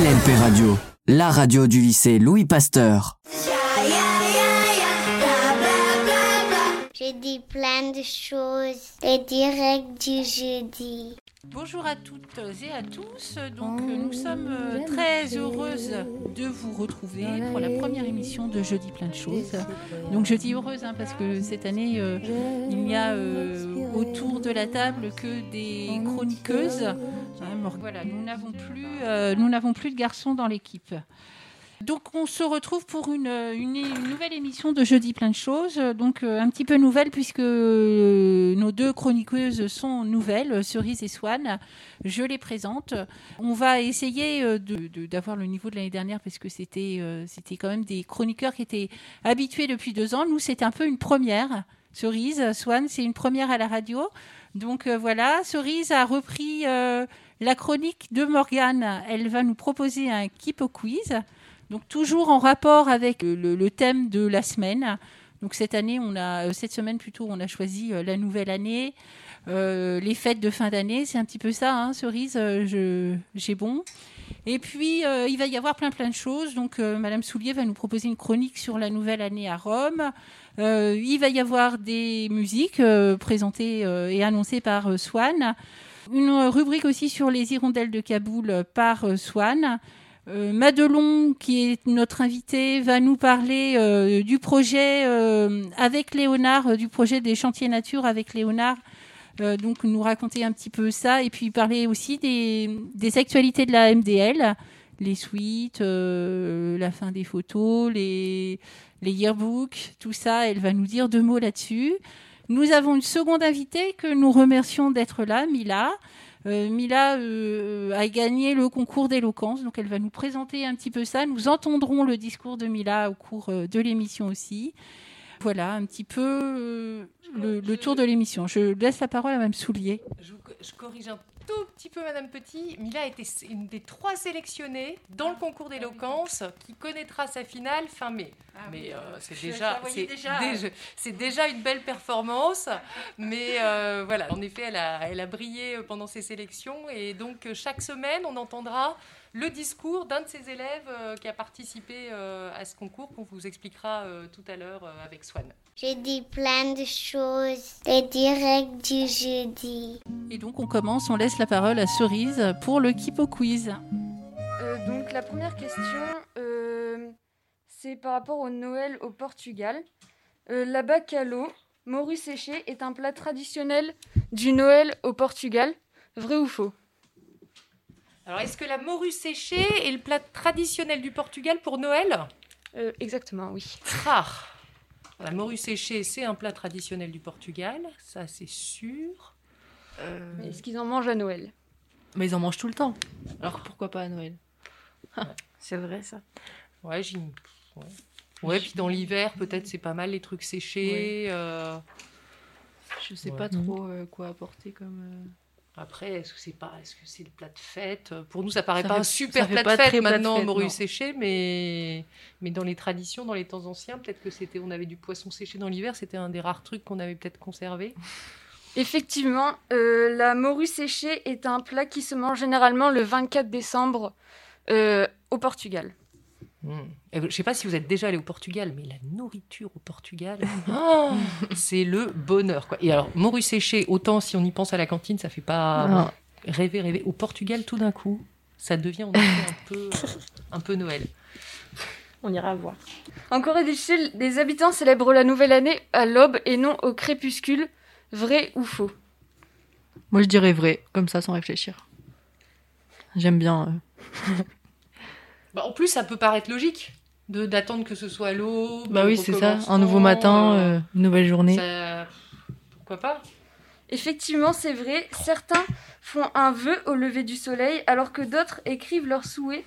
LLP Radio, la radio du lycée Louis Pasteur. J'ai dit plein de choses. Les directs du jeudi. Bonjour à toutes et à tous. Donc, nous sommes euh, très heureuses de vous retrouver pour la première émission de Jeudi plein de choses. Donc, je dis heureuse hein, parce que cette année, euh, il n'y a euh, autour de la table que des chroniqueuses. Hein, voilà, nous n'avons plus, nous n'avons plus de garçons dans l'équipe. Donc on se retrouve pour une, nouvelle émission de Jeudi plein de choses. Donc euh, un petit peu nouvelle puisque euh, nos deux chroniqueuses sont nouvelles, Cerise et Swan. Je les présente. On va essayer euh, d'avoir le niveau de l'année dernière parce que c'était quand même des chroniqueurs qui étaient habitués depuis deux ans. Nous c'est un peu une première. Cerise, Swan, c'est une première à la radio. Donc voilà, Cerise a repris la chronique de Morgane. Elle va nous proposer un Keep quiz. Donc toujours en rapport avec le, thème de la semaine. Donc cette année, euh, cette semaine plutôt, on a choisi euh, la nouvelle année, euh, les fêtes de fin d'année. C'est un petit peu ça, hein, cerise. j'ai bon. Et puis il va y avoir plein plein de choses. Donc Madame Soulier va nous proposer une chronique sur la nouvelle année à Rome. il va y avoir des musiques présentées et annoncées par Swan. Une rubrique aussi sur les hirondelles de Kaboul par Swan. Euh, Madelon, qui est notre invité, va nous parler euh, du projet euh, avec Léonard, du projet des chantiers nature avec Léonard. donc nous raconter un petit peu ça et puis parler aussi des, actualités de la MDL, les suites, la fin des photos, les, les yearbooks, tout ça. Elle va nous dire deux mots là-dessus. Nous avons une seconde invitée que nous remercions d'être là, Mila. Euh, Mila euh, a gagné le concours d'éloquence, donc elle va nous présenter un petit peu ça. Nous entendrons le discours de Mila au cours euh, de l'émission aussi. Voilà un petit peu le, tour de l'émission. Je laisse la parole à Mme Soulier. Je, je corrige un tout petit peu, Madame Petit. Mila a été une des trois sélectionnées dans le concours d'éloquence qui connaîtra sa finale fin mai. Ah mais euh, c'est déjà, c'est déjà, une belle performance. mais euh, voilà, en effet, elle a, elle a brillé pendant ses sélections. Et donc, chaque semaine, on entendra le discours d'un de ses élèves euh, qui a participé euh, à ce concours qu'on vous expliquera euh, tout à l'heure avec Swan. J'ai dit plein de choses, et direct du jeudi. Et donc on commence, on laisse la parole à Cerise pour le Kipo Quiz. donc la première question, c'est par rapport au Noël au Portugal. la bacalo, morue séchée, est un plat traditionnel du Noël au Portugal. Vrai ou faux? Alors, est-ce que la morue séchée est le plat traditionnel du Portugal pour Noël? Euh, Exactement, oui. Rare. La morue séchée, c'est un plat traditionnel du Portugal, ça c'est sûr. Euh, est-ce qu'ils en mangent à Noël? Mais ils en mangent tout le temps. Alors pourquoi pas à Noël? C'est vrai ça. Ouais, j'ai. Ouais. puis dans l'hiver, peut-être c'est pas mal les trucs séchés. Euh... Je sais pas trop euh, quoi apporter comme. Après, est-ce que c'est pas, est-ce que c'est le plat de fête Pour nous, ça paraît pas un super plat de fête maintenant, morue séchée, mais mais dans les traditions, dans les temps anciens, peut-être que c'était, on avait du poisson séché dans l'hiver, c'était un des rares trucs qu'on avait peut-être conservé. Effectivement, euh, la morue séchée est un plat qui se mange généralement le 24 décembre euh, au Portugal. Hmm. Je ne sais pas si vous êtes déjà allé au Portugal, mais la nourriture au Portugal, oh, c'est le bonheur. Quoi. Et alors, morue séchée, autant si on y pense à la cantine, ça fait pas rêver, rêver. Au Portugal, tout d'un coup, ça devient un peu, un peu Noël. On ira voir. En Corée du Sud, les habitants célèbrent la nouvelle année à l'aube et non au crépuscule. Vrai ou faux? Moi, je dirais vrai, comme ça, sans réfléchir. J'aime bien. Euh. Bah, en plus, ça peut paraître logique de d'attendre que ce soit l'eau. Bah oui, c'est ça. Un nouveau matin, euh, euh, une nouvelle journée. Pourquoi pas? Effectivement, c'est vrai. Certains font un vœu au lever du soleil, alors que d'autres écrivent leurs souhaits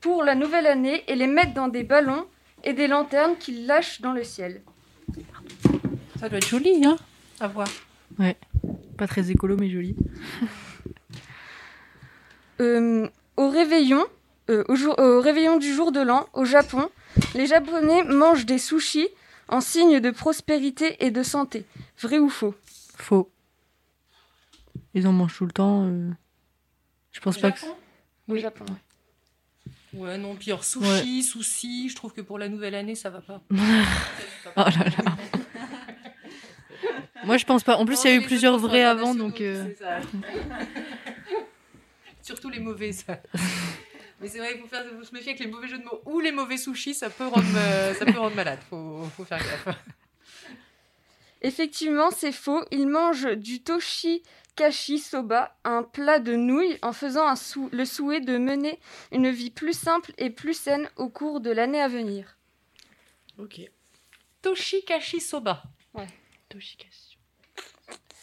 pour la nouvelle année et les mettent dans des ballons et des lanternes qu'ils lâchent dans le ciel. Ça doit être joli, hein, à voir. Ouais. Pas très écolo, mais joli. Euh, au réveillon, euh, au, réveillon du jour de l'an, au Japon, les Japonais mangent des sushis en signe de prospérité et de santé. Vrai ou faux? Faux. Ils en mangent tout le temps. Euh, je pense pas que. Oui, Japon. Ouais, non, pire sushi, sushi, je trouve que pour la nouvelle année, ça va pas. oh là là. Moi, je pense pas. En plus, il y a eu plusieurs vrais avant, donc. Euh... Surtout les mauvais, ça. Mais c'est vrai qu'il faut, faire, faut se méfier avec les mauvais jeux de mots ou les mauvais sushis, ça peut rendre, ça peut rendre malade. Faut, faut faire gaffe. Effectivement, c'est faux. Il mange du toshi kashi soba, un plat de nouilles, en faisant un le souhait de mener une vie plus simple et plus saine au cours de l'année à venir. Ok. Toshikashi soba. Ouais. Toshikashi.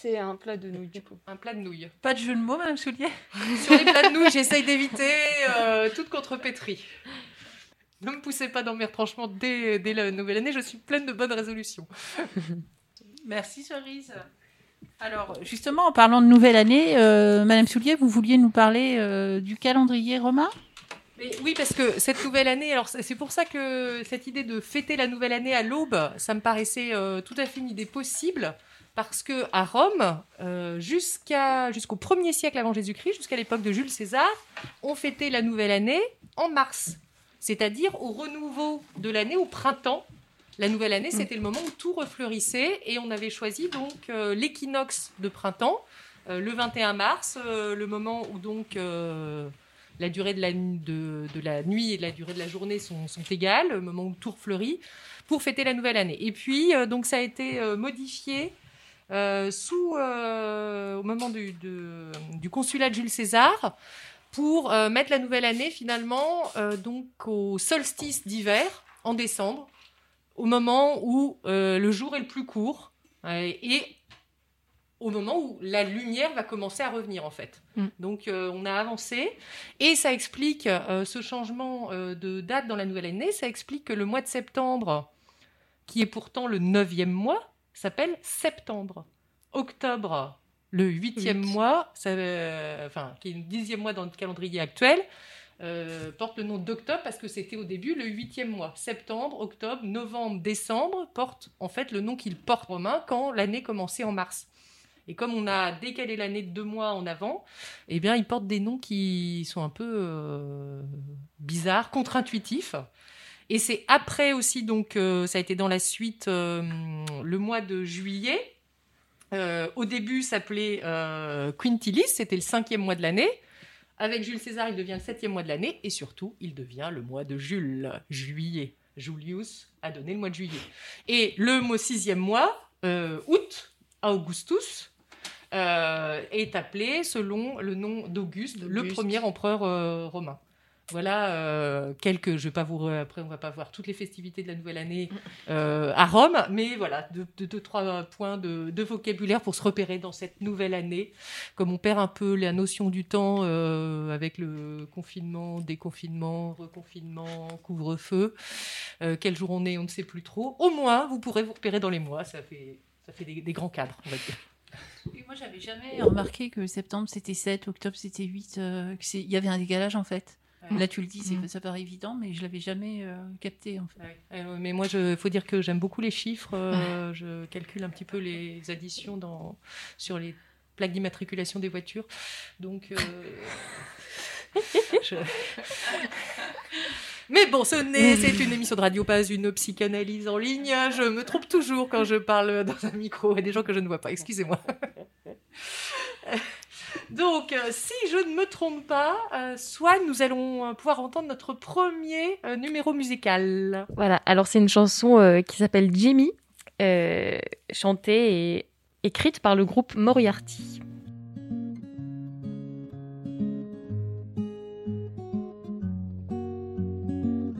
C'est un plat de nouilles, du coup. Un plat de nouilles. Pas de jeu de mots, Madame Soulier? Sur les plats de nouilles, j'essaye d'éviter euh, toute contrepétrie. Ne me poussez pas dans mes retranchements dès, dès la nouvelle année, je suis pleine de bonnes résolutions. Merci Cerise. Alors, justement, en parlant de nouvelle année, euh, Madame Soulier, vous vouliez nous parler euh, du calendrier romain? Oui, parce que cette nouvelle année, alors c'est pour ça que cette idée de fêter la nouvelle année à l'aube, ça me paraissait euh, tout à fait une idée possible, parce que à Rome, jusqu'à jusqu'au 1er siècle avant Jésus-Christ, jusqu'à l'époque de Jules César, on fêtait la nouvelle année en mars, c'est-à-dire au renouveau de l'année au printemps, la nouvelle année, mm. c'était le moment où tout refleurissait et on avait choisi donc euh, l'équinoxe de printemps, euh, le 21 mars, euh, le moment où donc la durée de la, de, la, nuit et la durée de la journée sont, égales, le moment où tout refleurit, pour fêter la nouvelle année. Et puis, donc ça a été modifié sous, au moment du, du, consulat de Jules César pour mettre la nouvelle année finalement donc au solstice d'hiver en décembre au moment où euh, le jour est le plus court et au moment où la lumière va commencer à revenir en fait. Mm. Donc euh, on a avancé et ça explique euh, ce changement de date dans la nouvelle année, ça explique que le mois de septembre, qui est pourtant le neuvième mois, s'appelle septembre. Octobre, le huitième mois, enfin qui est le dixième mois dans le calendrier actuel, euh, porte le nom d'octobre parce que c'était au début le huitième mois. Septembre, octobre, novembre, décembre porte en fait le nom qu'il porte romain quand l'année commençait en mars. Et comme on a décalé l'année de deux mois en avant, eh bien, il porte des noms qui sont un peu euh, bizarres, contre-intuitifs. Et c'est après aussi, donc, euh, ça a été dans la suite, le mois de juillet. au début, s'appelait Quintilis, c'était le cinquième mois de l'année. Avec Jules César, il devient le septième mois de l'année et surtout, il devient le mois de Jules, juillet. Julius a donné le mois de juillet. Et le mot sixième mois, euh, août, Augustus, euh, est appelé selon le nom d'Auguste, le premier empereur euh, romain. Voilà euh, quelques. Je vais pas vous. Après, on va pas voir toutes les festivités de la nouvelle année euh, à Rome, mais voilà, deux, trois points de, vocabulaire pour se repérer dans cette nouvelle année. Comme on perd un peu la notion du temps euh, avec le confinement, déconfinement, reconfinement, couvre-feu. quel jour on est, on ne sait plus trop. Au moins, vous pourrez vous repérer dans les mois. Ça fait, ça fait des, grands cadres, on va dire. Et moi, j'avais jamais remarqué que septembre c'était 7, octobre c'était 8, qu'il y avait un décalage en fait. Là, tu le dis, mm. ça paraît évident, mais je l'avais jamais euh, capté. En fait. Euh, mais moi, il faut dire que j'aime beaucoup les chiffres. Euh, je calcule un petit peu les additions dans, sur les plaques d'immatriculation des voitures. Donc. Mais bon, ce n'est, c'est une émission de radio, pas une psychanalyse en ligne. Je me trompe toujours quand je parle dans un micro et des gens que je ne vois pas. Excusez-moi. Donc, euh, si je ne me trompe pas, euh, soit nous allons euh, pouvoir entendre notre premier numéro musical. Voilà, alors c'est une chanson qui s'appelle Jimmy, chantée et écrite par le groupe Moriarty.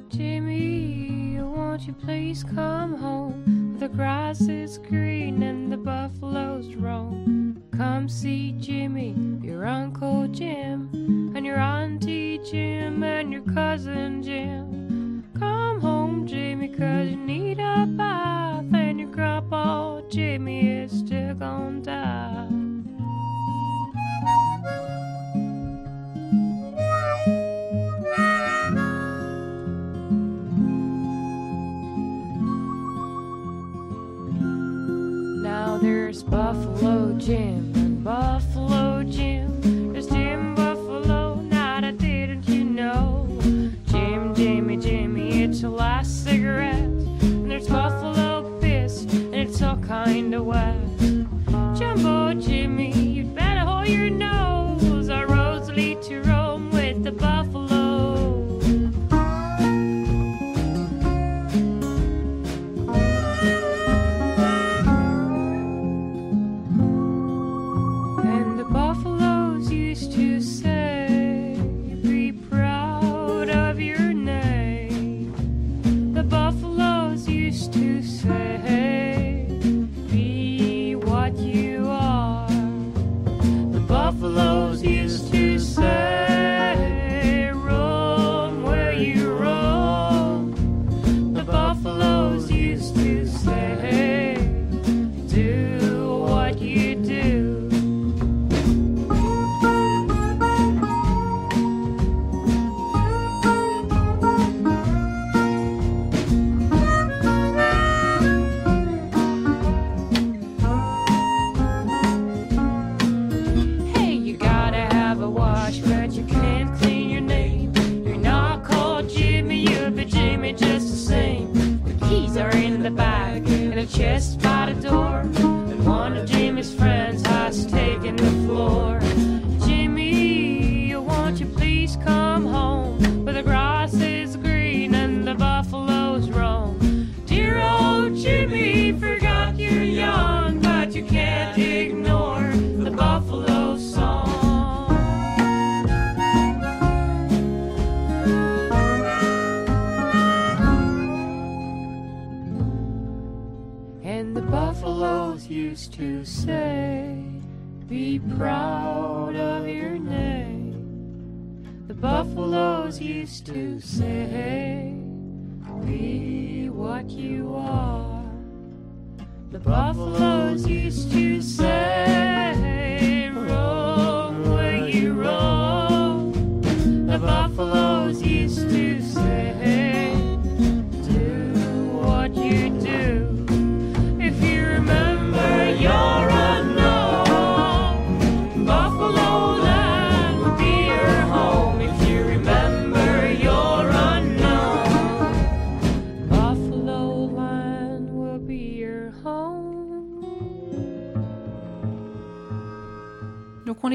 Jimmy, won't you please come home? The grass is green and the buffaloes roam. Come see Jimmy, your Uncle Jim, and your Auntie Jim, and your cousin Jim. Come home, Jimmy, cause you need a bath, and your grandpa Jimmy is still gonna die. Buffalo Jim and Buffalo Jim. There's Jim Buffalo, not I didn't you know. Jim, Jimmy, Jimmy, it's your last cigarette. And there's Buffalo Piss, and it's all kind of wet.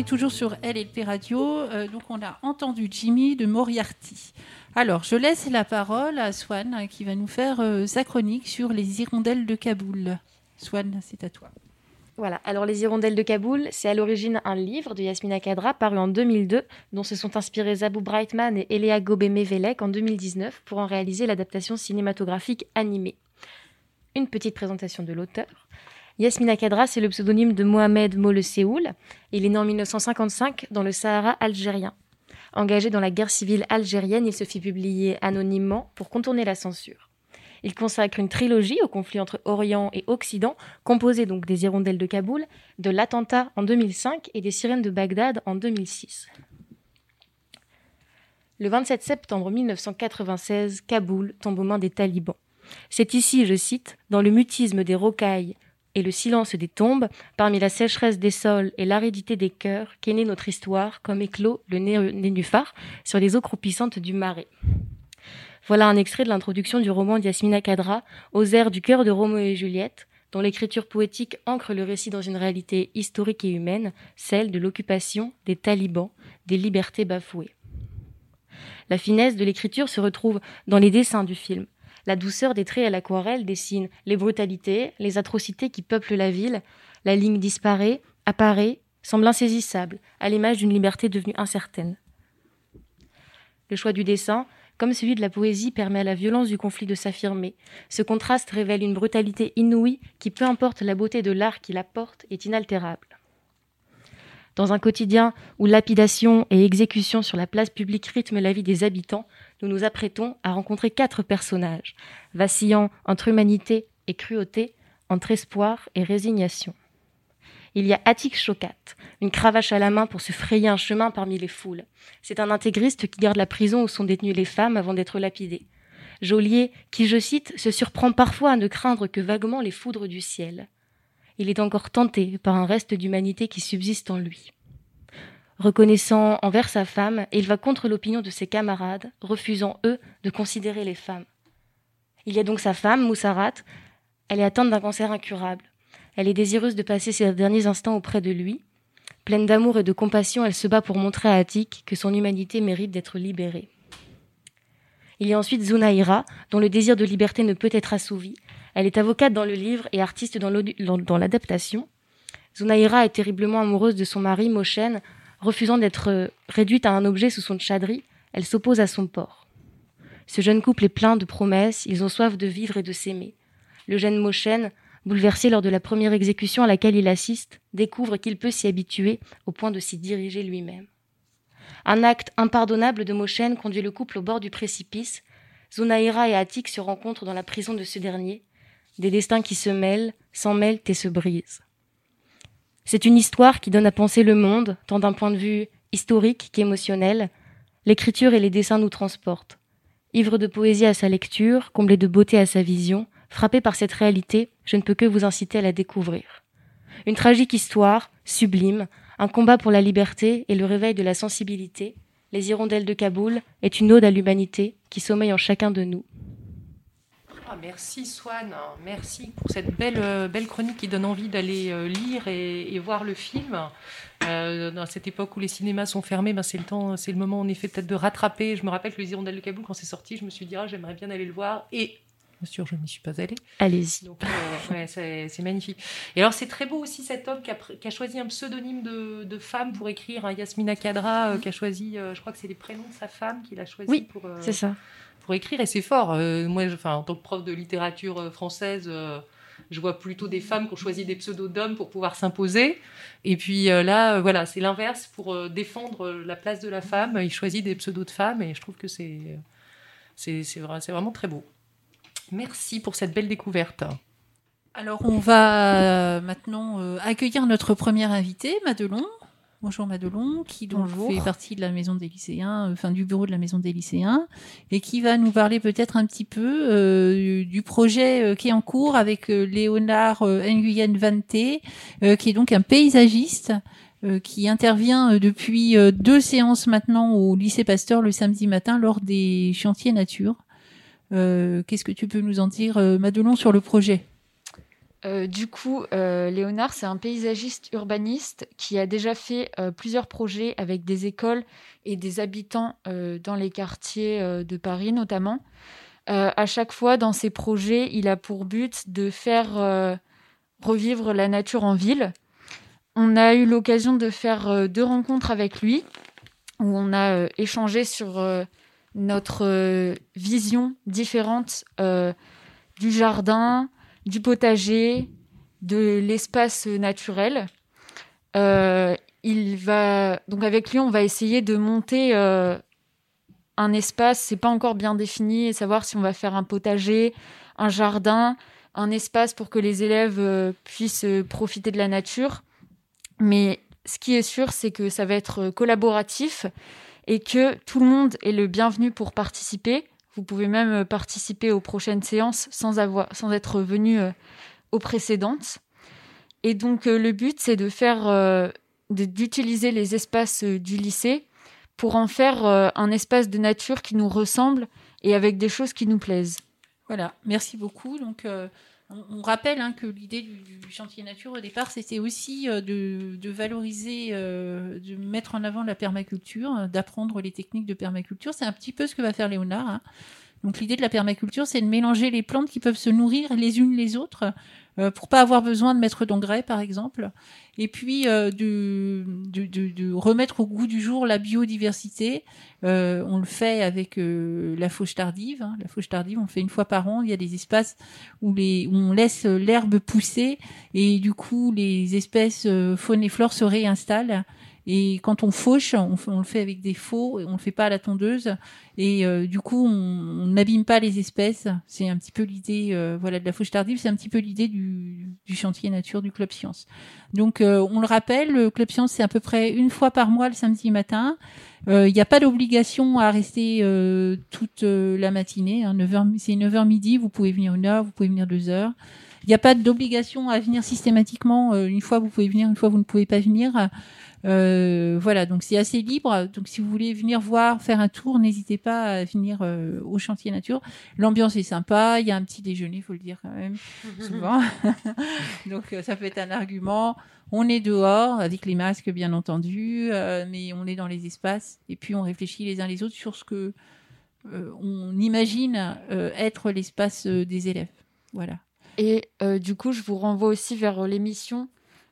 Toujours sur LLP Radio. Euh, donc on a entendu Jimmy de Moriarty. Alors je laisse la parole à Swan euh, qui va nous faire euh, sa chronique sur les hirondelles de Kaboul. Swan, c'est à toi. Voilà, alors Les Hirondelles de Kaboul, c'est à l'origine un livre de Yasmina Kadra paru en 2002, dont se sont inspirés Zabou Brightman et Eléa Gobé-Mevelek en 2019 pour en réaliser l'adaptation cinématographique animée. Une petite présentation de l'auteur. Yasmina Kadra, c'est le pseudonyme de Mohamed Molle Séoul. Il est né en 1955 dans le Sahara algérien. Engagé dans la guerre civile algérienne, il se fit publier anonymement pour contourner la censure. Il consacre une trilogie au conflit entre Orient et Occident, composée donc des hirondelles de Kaboul, de l'attentat en 2005 et des sirènes de Bagdad en 2006. Le 27 septembre 1996, Kaboul tombe aux mains des talibans. C'est ici, je cite, dans le mutisme des rocailles et le silence des tombes, parmi la sécheresse des sols et l'aridité des cœurs, qu'est née notre histoire, comme éclos le né- nénuphar sur les eaux croupissantes du marais. Voilà un extrait de l'introduction du roman d'Yasmina Kadra, aux airs du cœur de Roméo et Juliette, dont l'écriture poétique ancre le récit dans une réalité historique et humaine, celle de l'occupation, des talibans, des libertés bafouées. La finesse de l'écriture se retrouve dans les dessins du film. La douceur des traits à l'aquarelle dessine les brutalités, les atrocités qui peuplent la ville. La ligne disparaît, apparaît, semble insaisissable, à l'image d'une liberté devenue incertaine. Le choix du dessin, comme celui de la poésie, permet à la violence du conflit de s'affirmer. Ce contraste révèle une brutalité inouïe qui, peu importe la beauté de l'art qui la porte, est inaltérable. Dans un quotidien où lapidation et exécution sur la place publique rythment la vie des habitants, nous nous apprêtons à rencontrer quatre personnages, vacillant entre humanité et cruauté, entre espoir et résignation. Il y a Attic Chocat, une cravache à la main pour se frayer un chemin parmi les foules. C'est un intégriste qui garde la prison où sont détenues les femmes avant d'être lapidées. Joliet, qui, je cite, se surprend parfois à ne craindre que vaguement les foudres du ciel. Il est encore tenté par un reste d'humanité qui subsiste en lui. Reconnaissant envers sa femme, il va contre l'opinion de ses camarades, refusant, eux, de considérer les femmes. Il y a donc sa femme, Moussarat. Elle est atteinte d'un cancer incurable. Elle est désireuse de passer ses derniers instants auprès de lui. Pleine d'amour et de compassion, elle se bat pour montrer à Attic que son humanité mérite d'être libérée. Il y a ensuite Zunaira, dont le désir de liberté ne peut être assouvi. Elle est avocate dans le livre et artiste dans l'adaptation. Zunaira est terriblement amoureuse de son mari, Moshen, refusant d'être réduite à un objet sous son tchadri, elle s'oppose à son port. Ce jeune couple est plein de promesses, ils ont soif de vivre et de s'aimer. Le jeune Moshen, bouleversé lors de la première exécution à laquelle il assiste, découvre qu'il peut s'y habituer au point de s'y diriger lui-même. Un acte impardonnable de Moshen conduit le couple au bord du précipice. Zunaira et Atik se rencontrent dans la prison de ce dernier. Des destins qui se mêlent, s'en mêlent et se brisent. C'est une histoire qui donne à penser le monde, tant d'un point de vue historique qu'émotionnel. L'écriture et les dessins nous transportent. Ivre de poésie à sa lecture, comblé de beauté à sa vision, frappé par cette réalité, je ne peux que vous inciter à la découvrir. Une tragique histoire, sublime, un combat pour la liberté et le réveil de la sensibilité, Les hirondelles de Kaboul est une ode à l'humanité qui sommeille en chacun de nous. Ah, merci Swan, merci pour cette belle, euh, belle chronique qui donne envie d'aller euh, lire et, voir le film. Euh, dans cette époque où les cinémas sont fermés, ben c'est le temps, c'est le moment en effet peut-être de rattraper. Je me rappelle que Les Hirondelles de Kaboul, quand c'est sorti, je me suis dit ah, j'aimerais bien aller le voir et Bien sûr, je n'y suis pas allée. Allez-y. Euh, c'est magnifique. Et alors, c'est très beau aussi cet homme qui a, qui a choisi un pseudonyme de, de, femme pour écrire, hein, Yasmina Kadra, euh, qui a choisi, euh, je crois que c'est les prénoms de sa femme qu'il a choisi oui, pour, c'est ça. Pour écrire. Et c'est fort. moi, enfin, en tant que prof de littérature française, je vois plutôt des femmes qui ont choisi des pseudos d'hommes pour pouvoir s'imposer. Et puis là, voilà, c'est l'inverse. Pour défendre la place de la femme, il choisit des pseudos de femmes. Et je trouve que c'est, c'est, c'est vraiment très beau. Merci pour cette belle découverte. Alors, on va euh, maintenant euh, accueillir notre première invitée, Madelon. Bonjour Madelon, qui donc fait partie de la maison des lycéens, euh, enfin du bureau de la maison des lycéens, et qui va nous parler peut-être un petit peu du projet qui est en cours avec Léonard Nguyen Vante, qui est donc un paysagiste qui intervient depuis deux séances maintenant au lycée Pasteur le samedi matin lors des chantiers nature. Euh, qu'est-ce que tu peux nous en dire, euh, Madelon, sur le projet? Euh, du coup, Léonard, c'est un paysagiste urbaniste qui a déjà fait plusieurs projets avec des écoles et des habitants dans les quartiers de Paris notamment. à chaque fois, dans ses projets, il a pour but de faire revivre la nature en ville. On a eu l'occasion de faire deux rencontres avec lui, où on a échangé sur notre euh, vision différente euh, du jardin, du potager, de l'espace naturel. Euh, il va donc avec lui, on va essayer de monter un espace. C'est pas encore bien défini et savoir si on va faire un potager, un jardin, un espace pour que les élèves puissent profiter de la nature. Mais ce qui est sûr, c'est que ça va être collaboratif et que tout le monde est le bienvenu pour participer. Vous pouvez même euh, participer aux prochaines séances sans, avoir, sans être venu euh, aux précédentes. Et donc euh, le but, c'est de faire, d'utiliser les espaces du lycée pour en faire un espace de nature qui nous ressemble et avec des choses qui nous plaisent. Voilà, merci beaucoup. Donc on, rappelle hein, que l'idée du, chantier nature au départ, c'était aussi euh, de, valoriser, euh, de mettre en avant la permaculture, d'apprendre les techniques de permaculture. C'est un petit peu ce que va faire Léonard. Hein. Donc l'idée de la permaculture, c'est de mélanger les plantes qui peuvent se nourrir les unes les autres euh, pour pas avoir besoin de mettre d'engrais, par exemple, et puis euh, de, de, remettre au goût du jour la biodiversité. Euh, on le fait avec euh, la fauche tardive. Hein. La fauche tardive, on le fait une fois par an. Il y a des espaces où, les, où on laisse l'herbe pousser et du coup les espèces faune et flore se réinstallent et quand on fauche, on, le fait avec des faux, on le fait pas à la tondeuse. Et euh, du coup, on n'abîme pas les espèces. C'est un petit peu l'idée, euh, voilà, de la fauche tardive. C'est un petit peu l'idée du, du, chantier nature du club science. Donc, euh, on le rappelle, le club science c'est à peu près une fois par mois le samedi matin. Il n'y a pas d'obligation à rester toute la matinée. Hein, 9h, c'est 9h midi. Vous pouvez venir une heure, vous pouvez venir deux heures. Il n'y a pas d'obligation à venir systématiquement. une fois, vous pouvez venir, une fois, vous ne pouvez pas venir. Euh, voilà, donc c'est assez libre. Donc si vous voulez venir voir, faire un tour, n'hésitez pas à venir euh, au chantier nature. L'ambiance est sympa, il y a un petit déjeuner, il faut le dire quand même, souvent. donc euh, ça peut être un argument. On est dehors avec les masques, bien entendu, mais on est dans les espaces et puis on réfléchit les uns les autres sur ce que on imagine être l'espace des élèves. Voilà. Et du coup, je vous renvoie aussi vers l'émission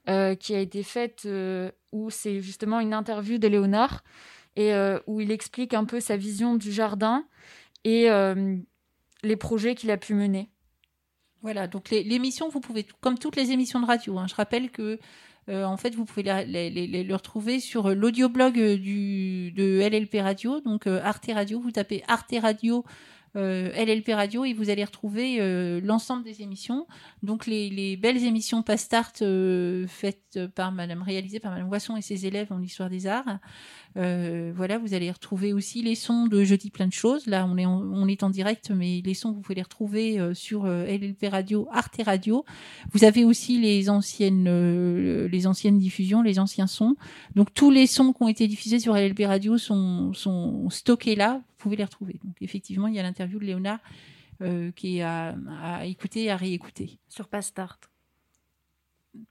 euh, qui a été faite euh, où c'est justement une interview de Léonard et euh, où il explique un peu sa vision du jardin et les projets qu'il a pu mener. Voilà, donc l'émission, vous pouvez, comme toutes les émissions de radio, hein, je rappelle que en fait, vous pouvez le retrouver sur l'audioblog de LLP Radio, donc Arte Radio. Vous tapez Arte Radio LLP Radio et vous allez retrouver euh, l'ensemble des émissions. Donc les, belles émissions Pastart euh, faites par Madame, réalisées par Madame Boisson et ses élèves en histoire des arts. Euh, voilà, vous allez retrouver aussi les sons de Jeudi plein de choses. Là, on est en, on est en direct, mais les sons, vous pouvez les retrouver euh, sur euh, LLP Radio, Arte Radio. Vous avez aussi les anciennes, les anciennes diffusions, les anciens sons. Donc, tous les sons qui ont été diffusés sur LLP Radio sont, sont stockés là. Vous pouvez les retrouver. Donc, effectivement, il y a l'interview de Léonard qui est à, à écouter et à réécouter. Sur Pastart.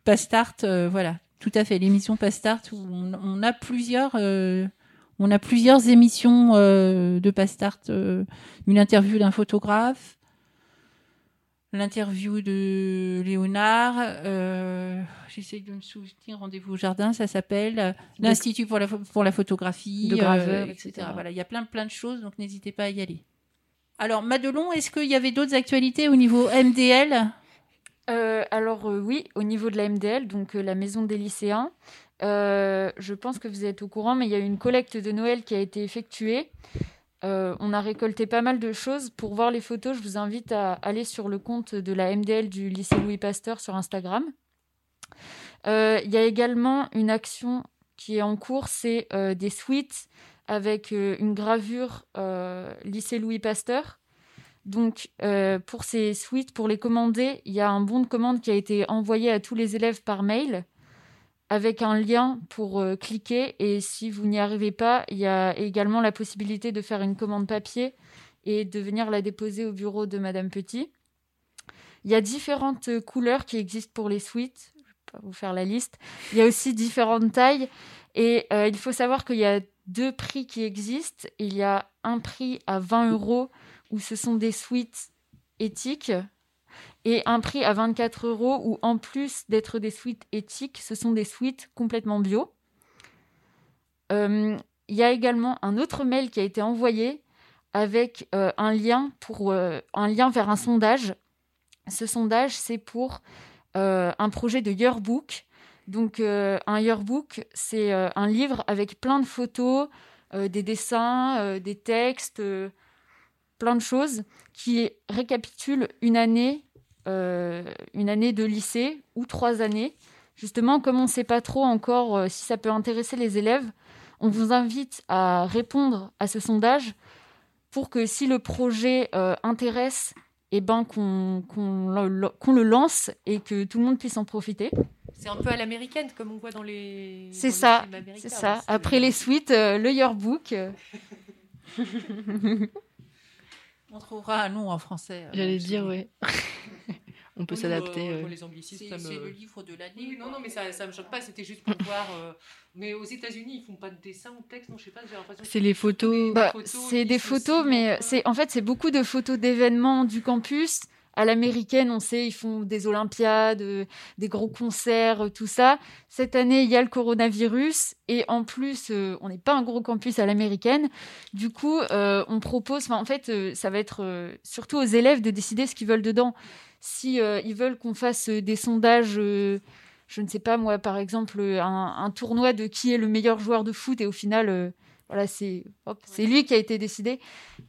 Pastart, voilà. Tout à fait, l'émission Pastart où on, a plusieurs, euh, on a plusieurs émissions euh, de Pastart. Euh, une interview d'un photographe, l'interview de Léonard. J'essaie de me souvenir. Rendez-vous au jardin, ça s'appelle l'Institut pour la, pour la photographie, de etc. Voilà, il y a plein plein de choses, donc n'hésitez pas à y aller. Alors Madelon, est-ce qu'il y avait d'autres actualités au niveau MDL euh, alors euh, oui, au niveau de la MDL, donc euh, la maison des lycéens, je pense que vous êtes au courant, mais il y a eu une collecte de Noël qui a été effectuée. on a récolté pas mal de choses. Pour voir les photos, je vous invite à aller sur le compte de la MDL du lycée Louis Pasteur sur Instagram. Il y a également une action qui est en cours, c'est des suites avec une gravure lycée Louis Pasteur. Donc, euh, pour ces suites, pour les commander, il y a un bon de commande qui a été envoyé à tous les élèves par mail avec un lien pour euh, cliquer. Et si vous n'y arrivez pas, il y a également la possibilité de faire une commande papier et de venir la déposer au bureau de Madame Petit. Il y a différentes couleurs qui existent pour les suites. Je ne vais pas vous faire la liste. Il y a aussi différentes tailles. Et euh, il faut savoir qu'il y a deux prix qui existent. Il y a un prix à 20 euros où ce sont des suites éthiques et un prix à 24 euros où en plus d'être des suites éthiques, ce sont des suites complètement bio. Euh, il y a également un autre mail qui a été envoyé avec euh, un lien pour euh, un lien vers un sondage. Ce sondage, c'est pour un projet de yearbook. Donc un yearbook, c'est un livre avec plein de photos, des dessins, des textes plein de choses qui récapitulent une année, euh, une année de lycée ou trois années. Justement, comme on ne sait pas trop encore euh, si ça peut intéresser les élèves, on vous invite à répondre à ce sondage pour que si le projet euh, intéresse, eh ben, qu'on le, lance et que tout le monde puisse en profiter. C'est un peu à l'américaine, comme on voit dans les. C'est ça, c'est ça. Après les suites, le yearbook. On trouvera un nom en français. Euh, J'allais dire, oui. On peut s'adapter. Euh, les anglicismes. C'est le livre de l'année. non, non, mais ça ne me choque pas. C'était juste pour voir. Euh, mais aux États-Unis, ils font pas de dessin ou de texte. Non, je sais pas. J'ai l'impression. C'est les photos. Bah, c'est des photos, mais c'est en fait c'est beaucoup de photos d'événements du campus à l'américaine, on sait, ils font des Olympiades, euh, des gros concerts, euh, tout ça. Cette année, il y a le coronavirus et en plus, euh, on n'est pas un gros campus à l'américaine. Du coup, on propose, en fait, ça va être surtout aux élèves de décider ce qu'ils veulent dedans. Si ils veulent qu'on fasse des sondages je ne sais pas moi, par exemple, un, un, tournoi de qui est le meilleur joueur de foot et au final, voilà, c'est c'est lui qui a été décidé.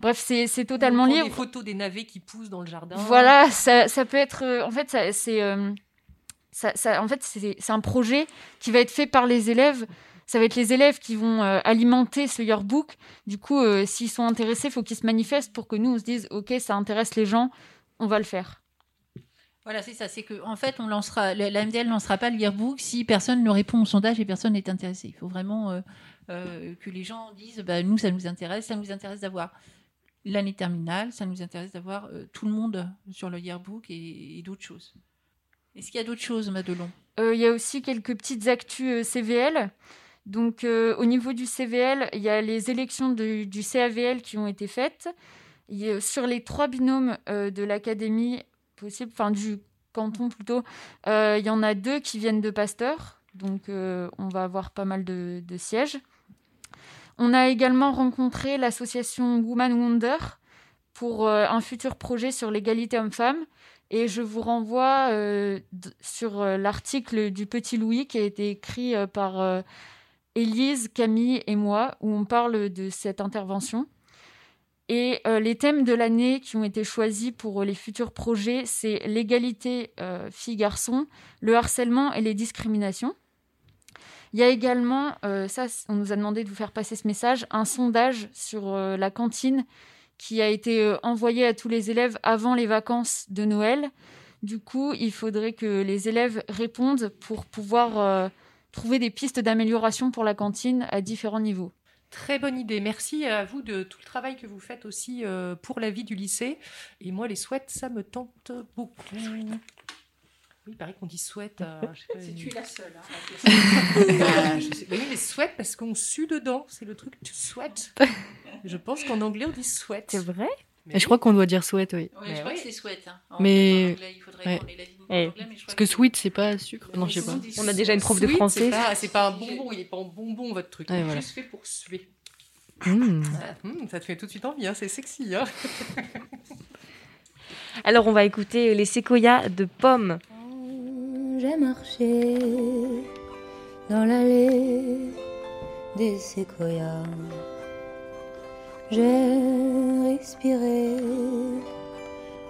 Bref, c'est totalement libre. Des photos des navets qui poussent dans le jardin. Voilà, ça, ça peut être. Euh, en fait, c'est euh, ça, ça, en fait c'est un projet qui va être fait par les élèves. Ça va être les élèves qui vont euh, alimenter ce yearbook. Du coup, s'ils sont intéressés, il faut qu'ils se manifestent pour que nous on se dise ok, ça intéresse les gens, on va le faire. Voilà, c'est ça. C'est que en fait, on lancera, la MDL lancera pas le yearbook si personne ne répond au sondage et personne n'est intéressé. Il faut vraiment euh, euh, que les gens disent, bah, nous, ça nous intéresse, ça nous intéresse d'avoir l'année terminale, ça nous intéresse d'avoir euh, tout le monde sur le yearbook et, d'autres choses. Est-ce qu'il y a d'autres choses, Madelon? Il y a aussi quelques petites actus CVL. Donc, au niveau du CVL, il y a les élections du CAVL qui ont été faites. sur les trois binômes de l'académie, possible, enfin du canton plutôt, euh, il y en a deux qui viennent de Pasteur, donc euh, on va avoir pas mal de, sièges. On a également rencontré l'association Woman Wonder pour euh, un futur projet sur l'égalité homme-femme. Et je vous renvoie sur l'article du Petit Louis qui a été écrit par Élise, Camille et moi, où on parle de cette intervention. Et euh, les thèmes de l'année qui ont été choisis pour euh, les futurs projets, c'est l'égalité euh, filles-garçons, le harcèlement et les discriminations. Il y a également, ça, on nous a demandé de vous faire passer ce message, un sondage sur la cantine qui a été envoyé à tous les élèves avant les vacances de Noël. Du coup, il faudrait que les élèves répondent pour pouvoir trouver des pistes d'amélioration pour la cantine à différents niveaux. Très bonne idée. Merci à vous de tout le travail que vous faites aussi euh, pour la vie du lycée. Et moi, les souhaits, ça me tente beaucoup. Oui, il paraît qu'on dit souhaite. Euh, c'est tu la seule. Hein, ah, oui, mais souhaite parce qu'on sue dedans. C'est le truc, tu souhaites. Je pense qu'en anglais, on dit souhaite. C'est vrai mais je crois qu'on doit dire souhaite, oui. Oui, je crois que c'est souhaite. Hein. mais... il faudrait qu'on ait la eh. Parce que sweet, c'est pas sucre. Non, je sais pas. On a déjà une prof de français. C'est pas, un bonbon, il est pas en bonbon votre truc. Il est juste fait pour suer. Hmm. Hmm, ça te fait tout de suite envie, hein, c'est sexy. Hein Alors on va écouter les séquoias de pommes. J'ai marché dans l'allée des séquoias. J'ai respiré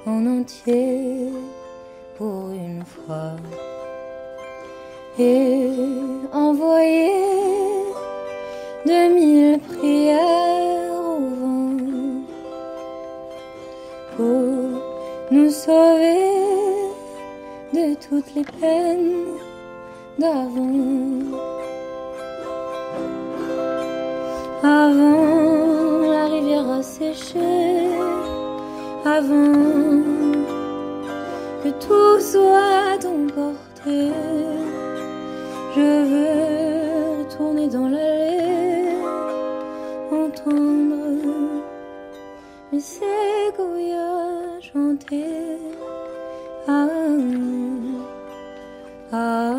en entier pour une fois et envoyé de mille prières au vent pour nous sauver de toutes les peines d'avant. Avant la rivière a séché, avant que tout soit emporté. Je veux retourner dans l'allée, entendre les séquoias chanter. Ah,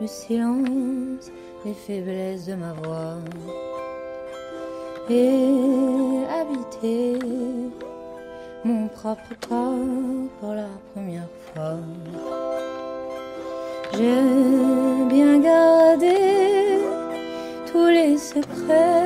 le silence, les faiblesses de ma voix et habiter mon propre corps pour la première fois. J'ai bien gardé tous les secrets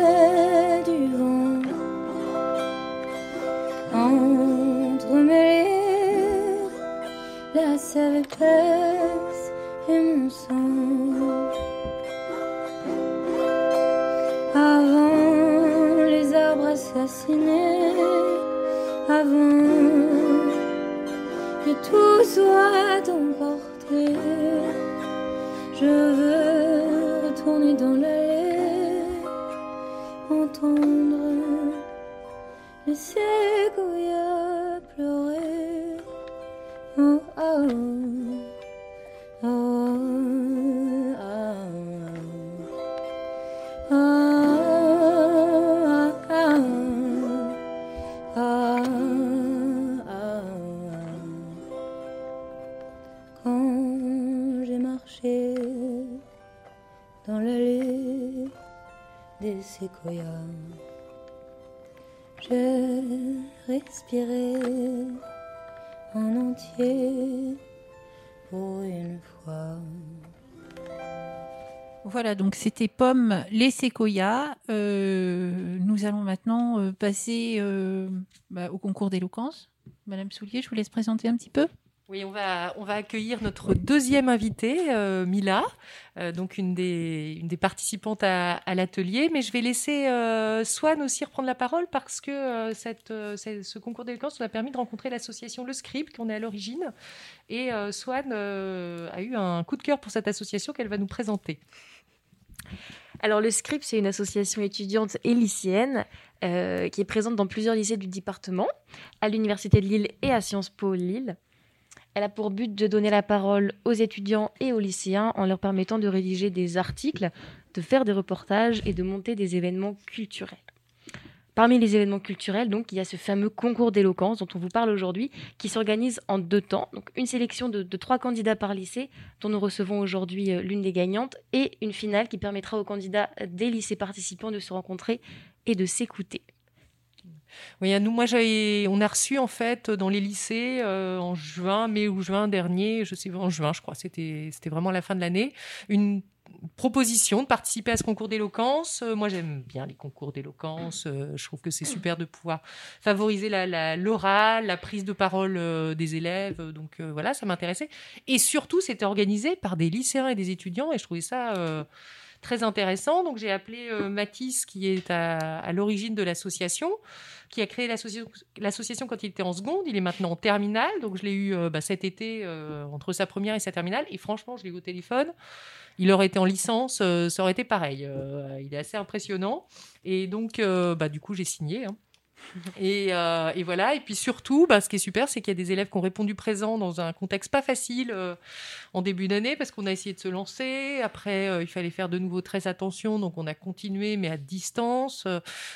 j'ai respiré en entier pour une fois. Voilà, donc c'était Pomme, les séquoias. Euh, nous allons maintenant euh, passer euh, bah, au concours d'éloquence. Madame Soulier, je vous laisse présenter un petit peu. Oui, on va, on accueillir notre deuxième invitée, euh, Mila, euh, donc une des, participantes à, l'atelier. Mais je vais laisser euh, Swan aussi reprendre la parole parce que cette, ce concours d'éloquence nous a permis de rencontrer l'association Le Script, qu'on est à l'origine. Et Swan a eu un coup de cœur pour cette association qu'elle va nous présenter. Alors le Script, c'est une association étudiante et lycéenne qui est présente dans plusieurs lycées du département, à l'Université de Lille et à Sciences Po Lille. Elle a pour but de donner la parole aux étudiants et aux lycéens en leur permettant de rédiger des articles, de faire des reportages et de monter des événements culturels. Parmi les événements culturels, donc, il y a ce fameux concours d'éloquence dont on vous parle aujourd'hui, qui s'organise en deux temps. Donc, une sélection de, de, trois candidats par lycée, dont nous recevons aujourd'hui euh, l'une des gagnantes, et une finale qui permettra aux candidats des lycées participants de se rencontrer et de s'écouter. Oui, nous, moi, on a reçu en fait dans les lycées euh, en juin, mai ou juin dernier, je sais en juin, je crois, c'était vraiment la fin de l'année, une proposition de participer à ce concours d'éloquence. Euh, moi, j'aime bien les concours d'éloquence. Euh, je trouve que c'est super de pouvoir favoriser la l'oral, la, prise de parole des élèves. Donc voilà, ça m'intéressait. Et surtout, c'était organisé par des lycéens et des étudiants, et je trouvais ça très intéressant. Donc j'ai appelé Mathis, qui est à l'origine de l'association qui a créé l'association quand il était en seconde. Il est maintenant en terminale, donc je l'ai eu euh, bah, cet été euh, entre sa première et sa terminale. Et franchement, je l'ai eu au téléphone. Il aurait été en licence, euh, ça aurait été pareil. il est assez impressionnant. Et donc, bah, du coup, j'ai signé. Hein. Euh, et, voilà. Et puis surtout, bah, ce qui est super, c'est qu'il y a des élèves qui ont répondu présent dans un contexte pas facile euh, en début d'année parce qu'on a essayé de se lancer. Après, euh, il fallait faire de nouveau très attention, donc on a continué, mais à distance.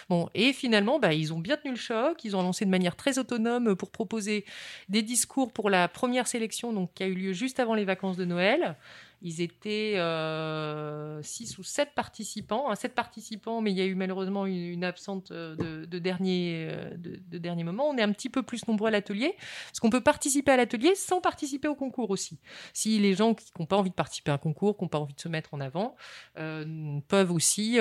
bon, et finalement, bah, ils ont bien tenu le choc. Ils ont lancé de manière très autonome pour proposer des discours pour la première sélection, donc qui a eu lieu juste avant les vacances de Noël. Ils étaient euh, six ou sept participants, hein, participants, mais il y a eu malheureusement une, absente euh, de, dernier, euh, de, dernier moment. On est un petit peu plus nombreux à l'atelier, parce qu'on peut participer à l'atelier sans participer au concours aussi. Si les gens qui n'ont pas envie de participer à un concours, qui n'ont pas envie de se mettre en avant, peuvent aussi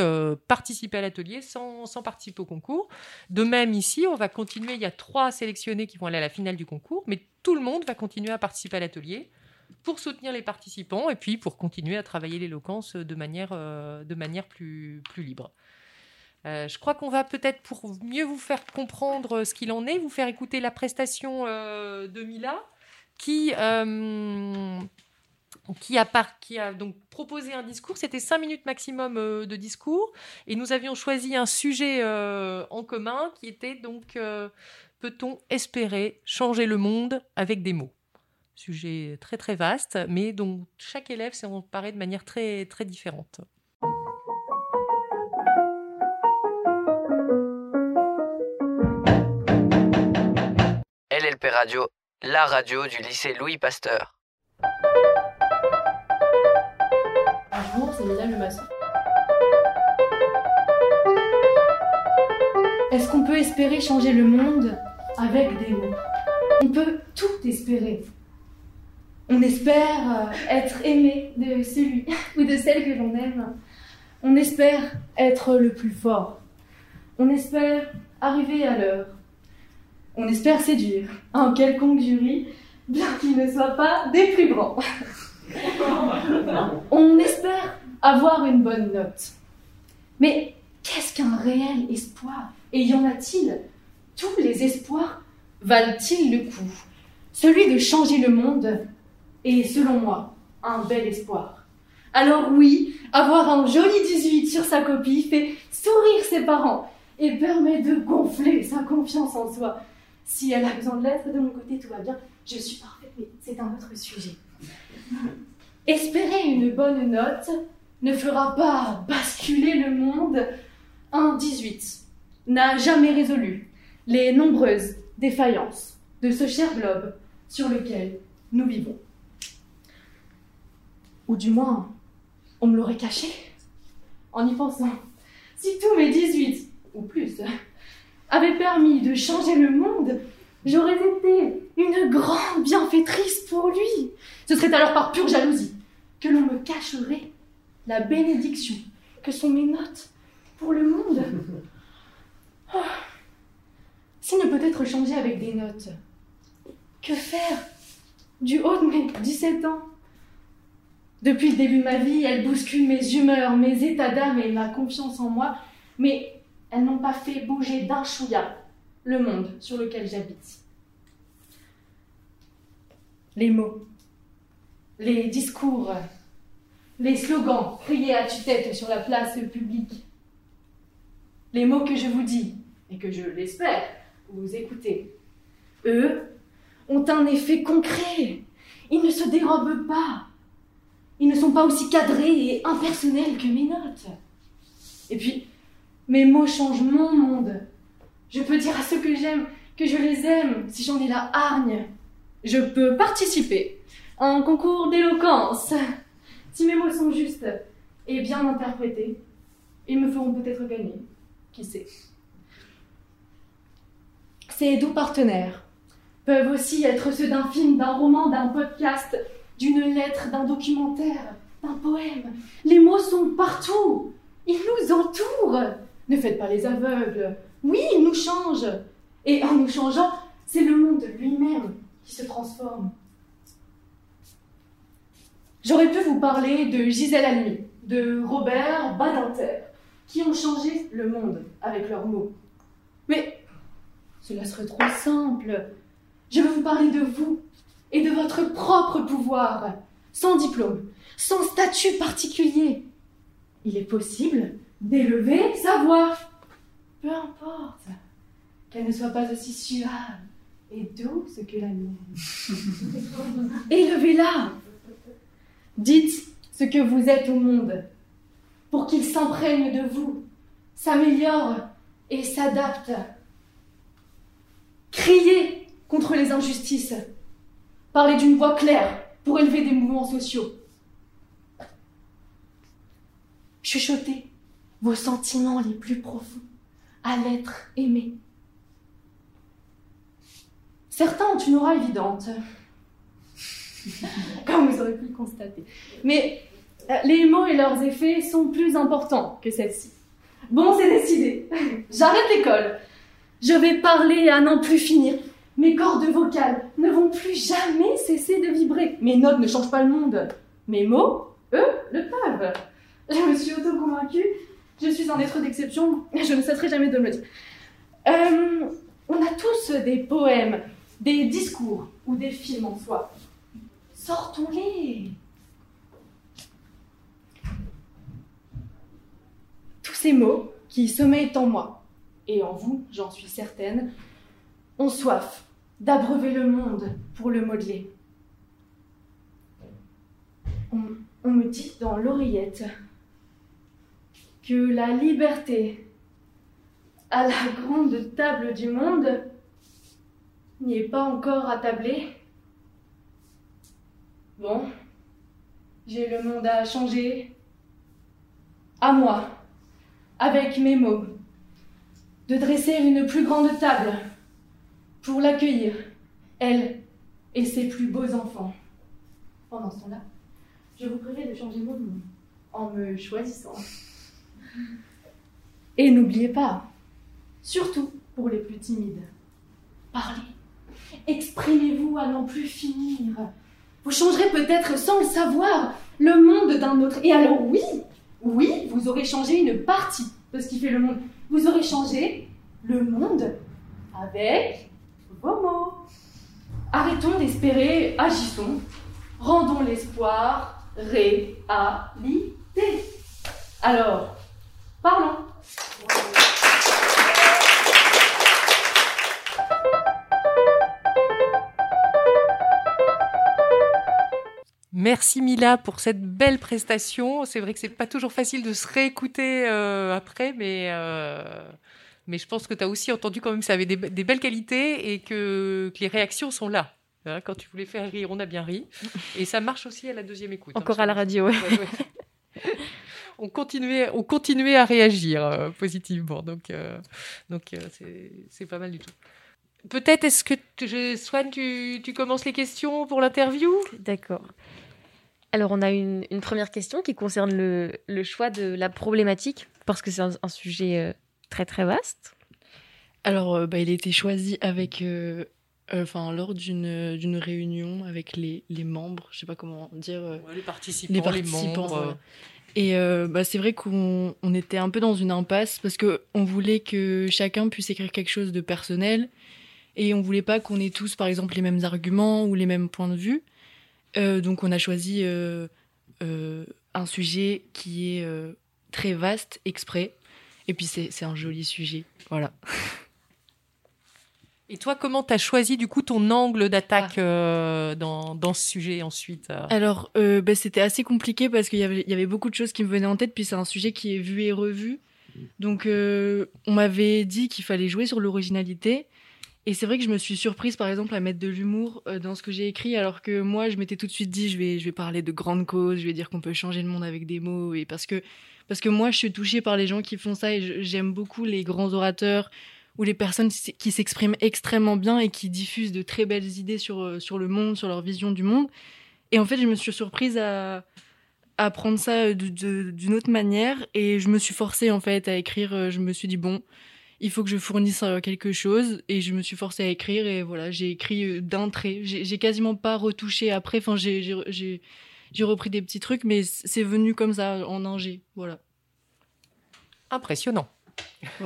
participer à l'atelier sans, sans participer au concours. De même ici, on va continuer. Il y a trois sélectionnés qui vont aller à la finale du concours, mais tout le monde va continuer à participer à l'atelier pour soutenir les participants et puis pour continuer à travailler l'éloquence de manière, euh, de manière plus, plus libre. Euh, je crois qu'on va peut-être, pour mieux vous faire comprendre ce qu'il en est, vous faire écouter la prestation euh, de Mila, qui, a, qui a donc proposé un discours. C'était cinq minutes maximum de discours. Et nous avions choisi un sujet en commun qui était donc Peut-on espérer changer le monde avec des mots? Sujet très très vaste, mais dont chaque élève s'est emparé de manière très très différente. LLP Radio, la radio du lycée Louis Pasteur. Bonjour, c'est Mila Le Masson. Est-ce qu'on peut espérer changer le monde avec des mots? On peut tout espérer on espère euh, être aimé de celui ou de celle que l'on aime. On espère être le plus fort. On espère arriver à l'heure. On espère séduire un quelconque jury, bien qu'il ne soit pas des plus grands. On espère avoir une bonne note. Mais qu'est-ce qu'un réel espoir? Et y en a-t-il? Tous les espoirs valent-ils le coup? Celui de changer le monde et selon moi, un bel espoir. Alors oui, avoir un joli 18 sur sa copie fait sourire ses parents et permet de gonfler sa confiance en soi. Si elle a besoin de l'être, de mon côté, tout va bien. Je suis parfaite, mais c'est un autre sujet. Espérer une bonne note ne fera pas basculer le monde. Un 18 n'a jamais résolu les nombreuses défaillances de ce cher globe sur lequel nous vivons. Ou du moins, on me l'aurait caché. En y pensant, si tous mes 18, ou plus, avaient permis de changer le monde, j'aurais été une grande bienfaitrice pour lui. Ce serait alors par pure jalousie que l'on me cacherait la bénédiction que sont mes notes pour le monde. Oh. S'il ne peut être changé avec des notes, Que faire Du haut de mes 17 ans? Depuis le début de ma vie, elles bousculent mes humeurs, mes états d'âme et ma confiance en moi, mais elles n'ont pas fait bouger d'un chouïa le monde sur lequel j'habite. Les mots, les discours, les slogans criés à tue-tête sur la place publique, les mots que je vous dis et que je l'espère vous écoutez, eux ont un effet concret. Ils ne se dérobent pas. Ils ne sont pas aussi cadrés et impersonnels que mes notes. Et puis, mes mots changent mon monde. Je peux dire à ceux que j'aime que je les aime si j'en ai la hargne. Je peux participer à un concours d'éloquence. Si mes mots sont justes et bien interprétés, ils me feront peut-être gagner. Qui sait? Ces doux partenaires peuvent aussi être ceux d'un film, d'un roman, d'un podcast, d'une lettre, d'un documentaire, d'un poème. Les mots sont partout. Ils nous entourent. Ne faites pas les aveugles. Oui, ils nous changent. Et en nous changeant, c'est le monde lui-même qui se transforme. J'aurais pu vous parler de Gisèle Halimi, de Robert Badinter, qui ont changé le monde avec leurs mots. Mais cela serait trop simple. Je veux vous parler de vous et de votre propre pouvoir, sans diplôme, sans statut particulier. Il est possible d'élever sa voix. Peu importe qu'elle ne soit pas aussi suave et douce que la mienne. Élevez-la. Dites ce que vous êtes au monde pour qu'il s'imprègne de vous, s'améliore et s'adapte. Criez contre les injustices. Parlez d'une voix claire pour élever des mouvements sociaux. Chuchotez vos sentiments les plus profonds à l'être aimé. Certains ont une aura évidente, comme vous aurez pu le constater. Mais euh, les mots et leurs effets sont plus importants que celle-ci. Bon, c'est décidé. J'arrête l'école. Je vais parler à n'en plus finir. Mes cordes vocales ne vont plus jamais cesser de vibrer. Mes notes ne changent pas le monde. Mes mots, eux, le peuvent. Je me suis auto-convaincue. Je suis un être d'exception. Je ne cesserai jamais de le dire. Euh, on a tous des poèmes, des discours ou des films en soi. Sortons-les. Tous ces mots qui sommeillent en moi, et en vous, j'en suis certaine, soif d'abreuver le monde pour le modeler. On, on me dit dans l'oreillette que la liberté à la grande table du monde n'y est pas encore attablée. Bon, j'ai le monde à changer, à moi, avec mes mots, de dresser une plus grande table pour l'accueillir, elle et ses plus beaux enfants. Pendant ce temps-là, je vous prierai de changer vos noms en me choisissant. Et n'oubliez pas, surtout pour les plus timides, parlez, exprimez-vous à n'en plus finir. Vous changerez peut-être sans le savoir le monde d'un autre. Et alors oui, oui, vous aurez changé une partie de ce qui fait le monde. Vous aurez changé le monde avec Arrêtons d'espérer, agissons, rendons l'espoir réalité. Alors, parlons. Merci Mila pour cette belle prestation. C'est vrai que c'est pas toujours facile de se réécouter euh, après, mais, euh, mais je pense que tu as aussi entendu quand même que ça avait des, des belles qualités et que, que, les réactions sont là. Hein, quand tu voulais faire rire, on a bien ri. Et ça marche aussi à la deuxième écoute. Encore hein, à la radio, ouais. ouais, ouais. on continuait, on continuait à réagir euh, positivement. Donc, donc c'est pas mal du tout. Peut-être est-ce que, je, Swan, tu, tu commences les questions pour l'interview? D'accord. Alors, on a une, une, première question qui concerne le, le, choix de la problématique, parce que c'est un, un, sujet euh, très très vaste. Alors, euh, bah, il a été choisi avec euh, enfin lors d'une d'une réunion avec les, les membres, je sais pas comment dire, euh, les participants, les, membres. voilà. Et euh, bah, c'est vrai qu'on on était un peu dans une impasse parce que on voulait que chacun puisse écrire quelque chose de personnel et on voulait pas qu'on ait tous par exemple les mêmes arguments ou les mêmes points de vue. Euh, donc on a choisi euh, euh, un sujet qui est euh, très vaste exprès et puis c'est un joli sujet, voilà. Et toi, comment tu as choisi du coup ton angle Ah. d'attaque euh, dans, dans ce sujet ensuite euh Alors, euh, bah, c'était assez compliqué parce qu'il y avait, y avait beaucoup de choses qui me venaient en tête, puis c'est un sujet qui est vu et revu. Donc, on m'avait dit qu'il fallait jouer sur l'originalité. Et c'est vrai que je me suis surprise, par exemple, à mettre de l'humour dans ce que j'ai écrit, alors que moi, je m'étais tout de suite dit, je vais, je vais parler de grandes causes, je vais dire qu'on peut changer le monde avec des mots, et parce que, parce que moi, je suis touchée par les gens qui font ça, et j'aime beaucoup les grands orateurs ou les personnes qui s'expriment extrêmement bien et qui diffusent de très belles idées sur, euh, sur le monde, sur leur vision du monde. Et en fait, je me suis surprise à, à prendre ça de- d'une autre manière et je me suis forcée en fait à écrire. Euh, Je me suis dit bon, il faut que je fournisse euh, quelque chose et je me suis forcée à écrire et voilà, j'ai écrit euh, d'un trait. J'ai quasiment pas retouché après. Enfin, j'ai- j'ai repris des petits trucs, mais c'est venu comme ça en un jet. Voilà. Impressionnant.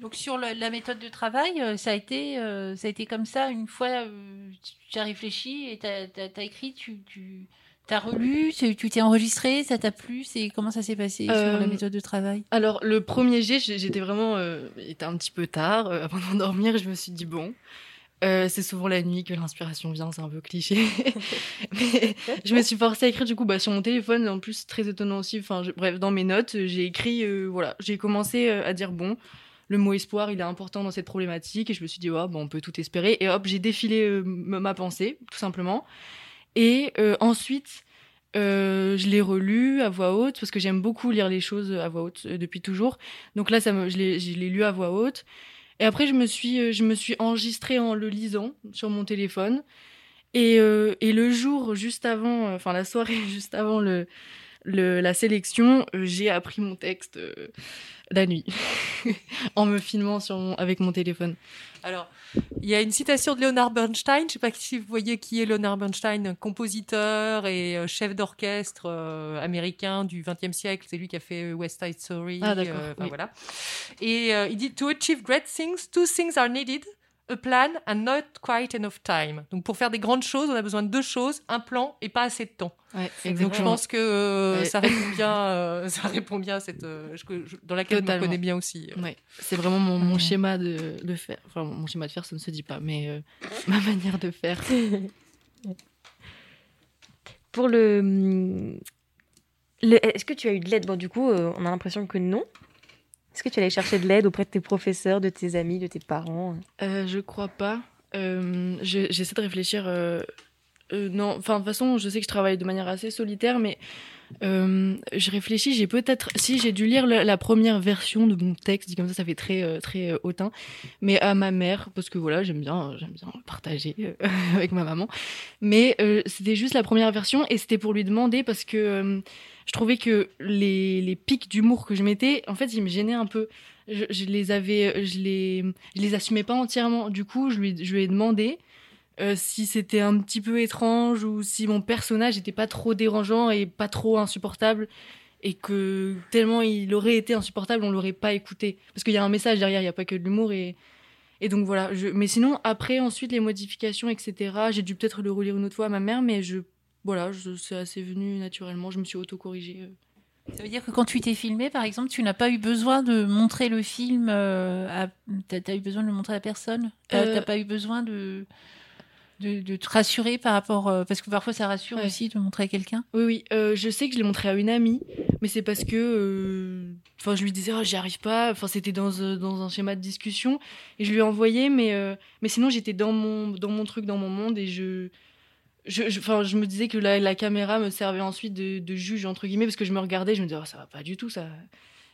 Donc sur la, la méthode de travail, euh, ça a été, euh, ça a été comme ça. Une fois, euh, tu as réfléchi et tu as, écrit, tu, tu as relu, tu t'es enregistré, ça t'a plu. C'est comment ça s'est passé sur la méthode de travail? Alors, le premier jet, j'ai- j'étais vraiment. euh, il était un petit peu tard. euh, avant d'endormir, je me suis dit, bon, euh, c'est souvent la nuit que l'inspiration vient, c'est un peu cliché. Mais je me suis forcée à écrire, du coup, bah, sur mon téléphone, en plus, très étonnant aussi. Enfin, bref, dans mes notes, j'ai écrit, euh, voilà, j'ai commencé euh, à dire, bon, le mot espoir, il est important dans cette problématique. Et je me suis dit, ouais, bon, on peut tout espérer. Et hop, j'ai défilé ma pensée, tout simplement. Et ensuite, je l'ai relu à voix haute parce que j'aime beaucoup lire les choses à voix haute depuis toujours. Donc là, ça me, je l'ai lu à voix haute. Et après, je me suis, euh, je me suis enregistrée en le lisant sur mon téléphone. Et, euh, et le jour juste avant, euh, enfin la soirée juste avant le, le, la sélection, euh, j'ai appris mon texte euh, la nuit en me filmant sur mon, avec mon téléphone. Alors, il y a une citation de Leonard Bernstein. Je ne sais pas si vous voyez qui est Leonard Bernstein, compositeur et euh, chef d'orchestre euh, américain du XXe siècle. C'est lui qui a fait West Side Story. Ah, d'accord, euh, enfin, oui. voilà. Et il dit To achieve great things, two things are needed. A plan and not quite enough time. Donc pour faire des grandes choses, on a besoin de deux choses, un plan et pas assez de temps. Ouais, Donc je pense que euh, Ouais. ça répond bien, euh, ça répond bien à cette euh, je- je- dans laquelle je me Totalement. connais bien aussi. Ouais, c'est vraiment mon, mon schéma de, de faire. Enfin, mon schéma de faire, ça ne se dit pas, mais euh, ma manière de faire. Pour le, le- est-ce que tu as eu de l'aide? Bon, du coup, euh, on a l'impression que non. Est-ce que tu allais chercher de l'aide auprès de tes professeurs, de tes amis, de tes parents? Euh, je crois pas. Euh, je- J'essaie de réfléchir. euh, non, enfin, de toute façon, je sais que je travaille de manière assez solitaire, mais je réfléchis. J'ai peut-être. Si, j'ai dû lire la, la première version de mon texte, dit comme ça, ça fait très, très hautain. Mais à ma mère, parce que voilà, j'aime bien, j'aime bien partager avec ma maman. Mais c'était juste la première version et c'était pour lui demander parce que je trouvais que les, les pics d'humour que je mettais, en fait, ils me gênaient un peu. Je, les avais, je les, je les assumais pas entièrement. Du coup, je lui, je lui ai demandé euh, si c'était un petit peu étrange ou si mon personnage était pas trop dérangeant et pas trop insupportable et que tellement il aurait été insupportable, on l'aurait pas écouté. Parce qu'il y a un message derrière, il y a pas que de l'humour et et donc voilà. Je... Mais sinon, après, ensuite, les modifications, etc. J'ai dû peut-être le relire une autre fois à ma mère, mais je, voilà, c'est assez venu naturellement. Je me suis auto-corrigée. euh. Ça veut dire que quand tu t'es filmé, par exemple, tu n'as pas eu besoin de montrer le film euh, à... T'as as eu besoin de le montrer à personne? T'as Euh, t'as pas eu besoin de... de... de te rassurer par rapport... euh, Parce que parfois, ça rassure Ouais. aussi de montrer à quelqu'un. Oui, oui. euh, je sais que je l'ai montré à une amie, mais c'est parce que, euh, enfin, je lui disais, oh, j'y arrive pas. Enfin, c'était dans, euh, dans un schéma de discussion et je lui ai envoyé, mais, euh, mais sinon j'étais dans mon, dans mon truc, dans mon monde et je, je, je- enfin, je me disais que la, la caméra me servait ensuite de, de juge entre guillemets parce que je me regardais, je me disais, oh, ça va pas du tout ça.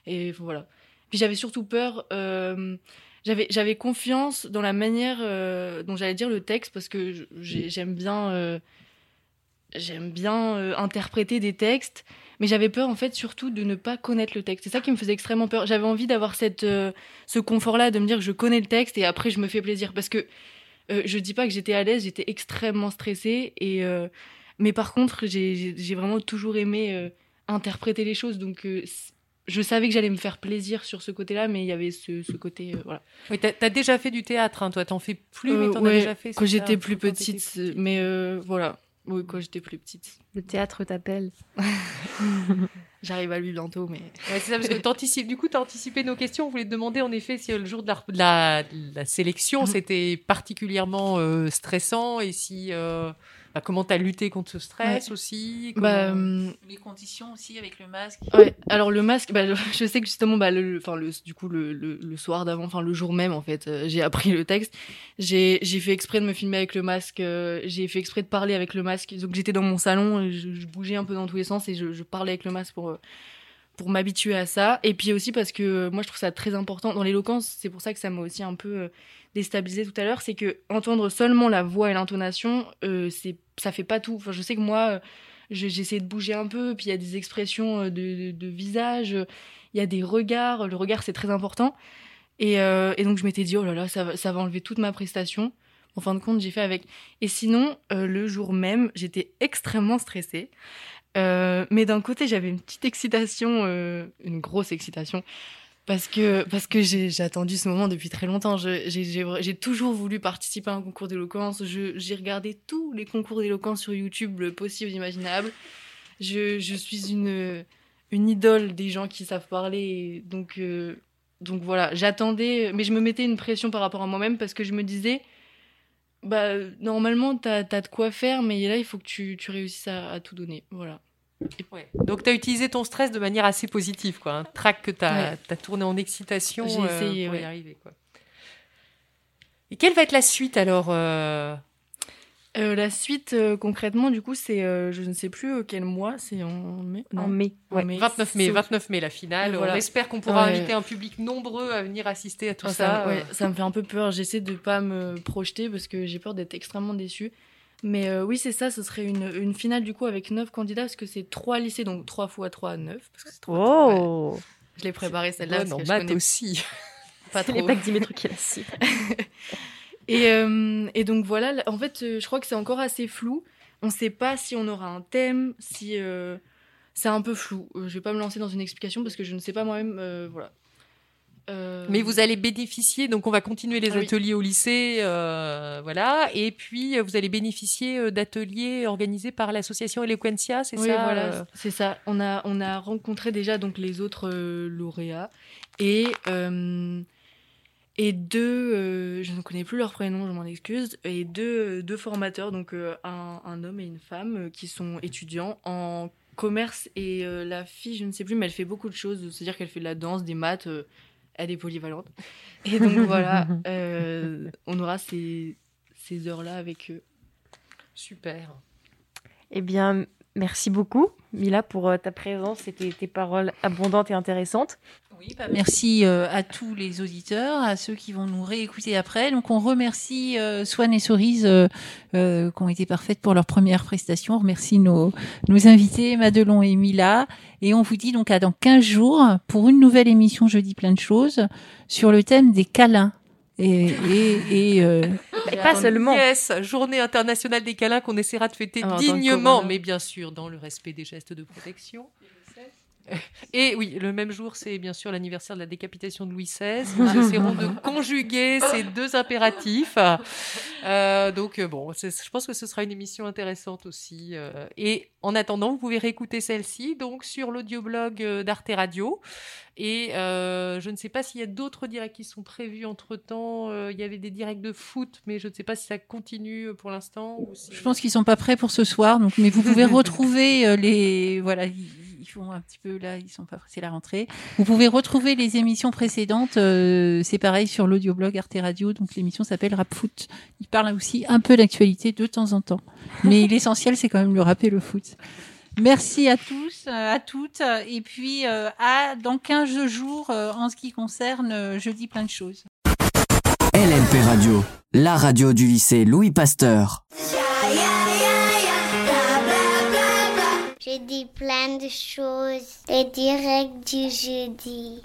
Et voilà. Puis j'avais surtout peur. euh, j'avais confiance dans la manière euh, dont j'allais dire le texte parce que j'aime bien. euh, j'aime bien interpréter des textes, mais j'avais peur en fait surtout de ne pas connaître le texte. C'est ça qui me faisait extrêmement peur. J'avais envie d'avoir cette ce confort-là, de me dire je connais le texte et après je me fais plaisir parce que euh, je dis pas que j'étais à l'aise, j'étais extrêmement stressée et euh, mais par contre j'ai j'ai vraiment toujours aimé euh, interpréter les choses donc euh, je savais que j'allais me faire plaisir sur ce côté-là, mais il y avait ce, ce côté, euh, voilà. Oui, t'as as déjà fait du théâtre, hein, toi, t'en fais plus, mais Euh, t'en ouais, as déjà fait. quand j'étais plus petite, mais euh, voilà. Oui, quand j'étais plus petite. Le théâtre t'appelle. J'arrive à lui bientôt, mais. Ouais, c'est ça, parce que du coup, tu as anticipé nos questions. On voulait te demander, en effet, si euh, le jour de la, de la, de la sélection, Mhm. c'était particulièrement euh, stressant et si. euh, bah, comment tu as lutté contre ce stress Ouais. aussi Bah, hum, Les conditions aussi avec le masque. Ouais, alors le masque, bah, je sais que justement, bah, le, enfin, le, du coup, le, le, le soir d'avant, enfin, le jour même, en fait, euh, j'ai appris le texte. J'ai, fait exprès de me filmer avec le masque, euh, j'ai fait exprès de parler avec le masque. Donc, j'étais dans mon salon, et je, je bougeais un peu dans tous les sens et je, je parlais avec le masque pour, euh, pour m'habituer à ça. Et puis aussi parce que euh, moi, je trouve ça très important. Dans l'éloquence, c'est pour ça que ça m'a aussi un peu euh, déstabilisé tout à l'heure, c'est que entendre seulement la voix et l'intonation, euh, c'est, ça fait pas tout. Enfin, je sais que moi, euh, je- j'essaie de bouger un peu, puis il y a des expressions euh, de, visage, il y a des regards, le regard c'est très important. Et, donc je m'étais dit, oh là là, ça va, enlever toute ma prestation. En fin de compte, j'ai fait avec. Et sinon, le jour même, j'étais extrêmement stressée. Mais d'un côté, j'avais une petite excitation, une grosse excitation, parce que, parce que j'ai attendu ce moment depuis très longtemps. J'ai toujours voulu participer à un concours d'éloquence. J'ai regardé tous les concours d'éloquence sur YouTube, le possible, imaginable. Je, je suis une, une idole des gens qui savent parler. Donc, euh, donc voilà, j'attendais, mais je me mettais une pression par rapport à moi-même parce que je me disais, bah, normalement, t'as as de quoi faire, mais là, il faut que tu, tu réussisses à, à tout donner. Voilà. Ouais. Donc, tu as utilisé ton stress de manière assez positive, quoi. Un track que tu as, Ouais. tourné en excitation J'ai euh, essayé, pour y arriver, quoi. Et quelle va être la suite alors euh, Euh, la suite, euh, concrètement, du coup, c'est, euh, je ne sais plus euh, quel mois, c'est en mai? En mai. En mai. 29 mai, C'est- 29 mai la finale. Voilà. On espère qu'on pourra Ouais. inviter un public nombreux à venir assister à tout Ah, ça. ça, ouais, ça me fait un peu peur. J'essaie de pas me projeter parce que j'ai peur d'être extrêmement déçue. Mais euh, oui, c'est ça. Ce serait une, une finale du coup avec 9 candidats parce que c'est trois lycées, donc 3 fois 3, 9. Parce que c'est trois- ouais. Oh Je l'ai préparé celle-là. Bonne parce en maths connais aussi. Pas C'est trop. les Pâques Dimitri qui la cible. Et, euh, et donc voilà, là, en fait, euh, je crois que c'est encore assez flou. On ne sait pas si on aura un thème, si. euh, c'est un peu flou. Euh, je vais pas me lancer dans une explication parce que je ne sais pas moi-même. euh, voilà. Euh, Mais vous allez bénéficier, donc on va continuer les Ah oui. ateliers au lycée, euh, voilà, et puis euh, vous allez bénéficier d'ateliers organisés par l'association Eloquentia, c'est oui, ça voilà, c'est ça. On a, on a rencontré déjà donc les autres euh, lauréats. Et et deux, je ne connais plus leur prénom, je m'en excuse, et deux, deux formateurs, donc un, un homme et une femme qui sont étudiants en commerce. Et la fille, je ne sais plus, mais elle fait beaucoup de choses, c'est-à-dire qu'elle fait de la danse, des maths, elle est polyvalente. Et donc voilà, euh, on aura ces, ces heures-là avec eux. Super. Eh bien, merci beaucoup, Mila, pour euh, ta présence et tes, paroles abondantes et intéressantes. Oui, bah, merci euh, à tous les auditeurs, à ceux qui vont nous réécouter après. Donc, on remercie euh, Swan et Cerise euh, euh, qui ont été parfaites pour leur première prestation. On remercie nos, nos invités, Madelon et Mila. Et on vous dit donc à dans 15 jours pour une nouvelle émission Jeudi plein de choses sur le thème des câlins. Et, et, et euh, Et pas seulement. Yes, journée internationale des câlins qu'on essaiera de fêter Ah, dignement, mais bien sûr dans le respect des gestes de protection. Et oui, le même jour, c'est bien sûr l'anniversaire de la décapitation de Louis XVI. Nous essaierons de conjuguer ces deux impératifs. Euh, donc, euh, bon, je pense que ce sera une émission intéressante aussi. euh. et en attendant, vous pouvez réécouter celle-ci donc sur l'audioblog d'Arte Radio. Et euh, je ne sais pas s'il y a d'autres directs qui sont prévus entre-temps. Il y avait des directs de foot, mais je ne sais pas si ça continue pour l'instant. si- je pense qu'ils sont pas prêts pour ce soir. Donc, mais vous pouvez retrouver les voilà. Ils, font un petit peu là, ils sont pas c'est la rentrée. Vous pouvez retrouver les émissions précédentes. euh, c'est pareil sur l'audioblog Arte Radio. Donc l'émission s'appelle Rap Foot. Il parle aussi un peu d'actualité de temps en temps. Mais l'essentiel c'est quand même le rap et le foot. Merci à tous, euh, à toutes, et puis euh, à dans 15 jours euh, en ce qui concerne euh, jeudi plein de choses. LLP Radio, la radio du lycée Louis Pasteur. Plein de choses. Les directs du jeudi.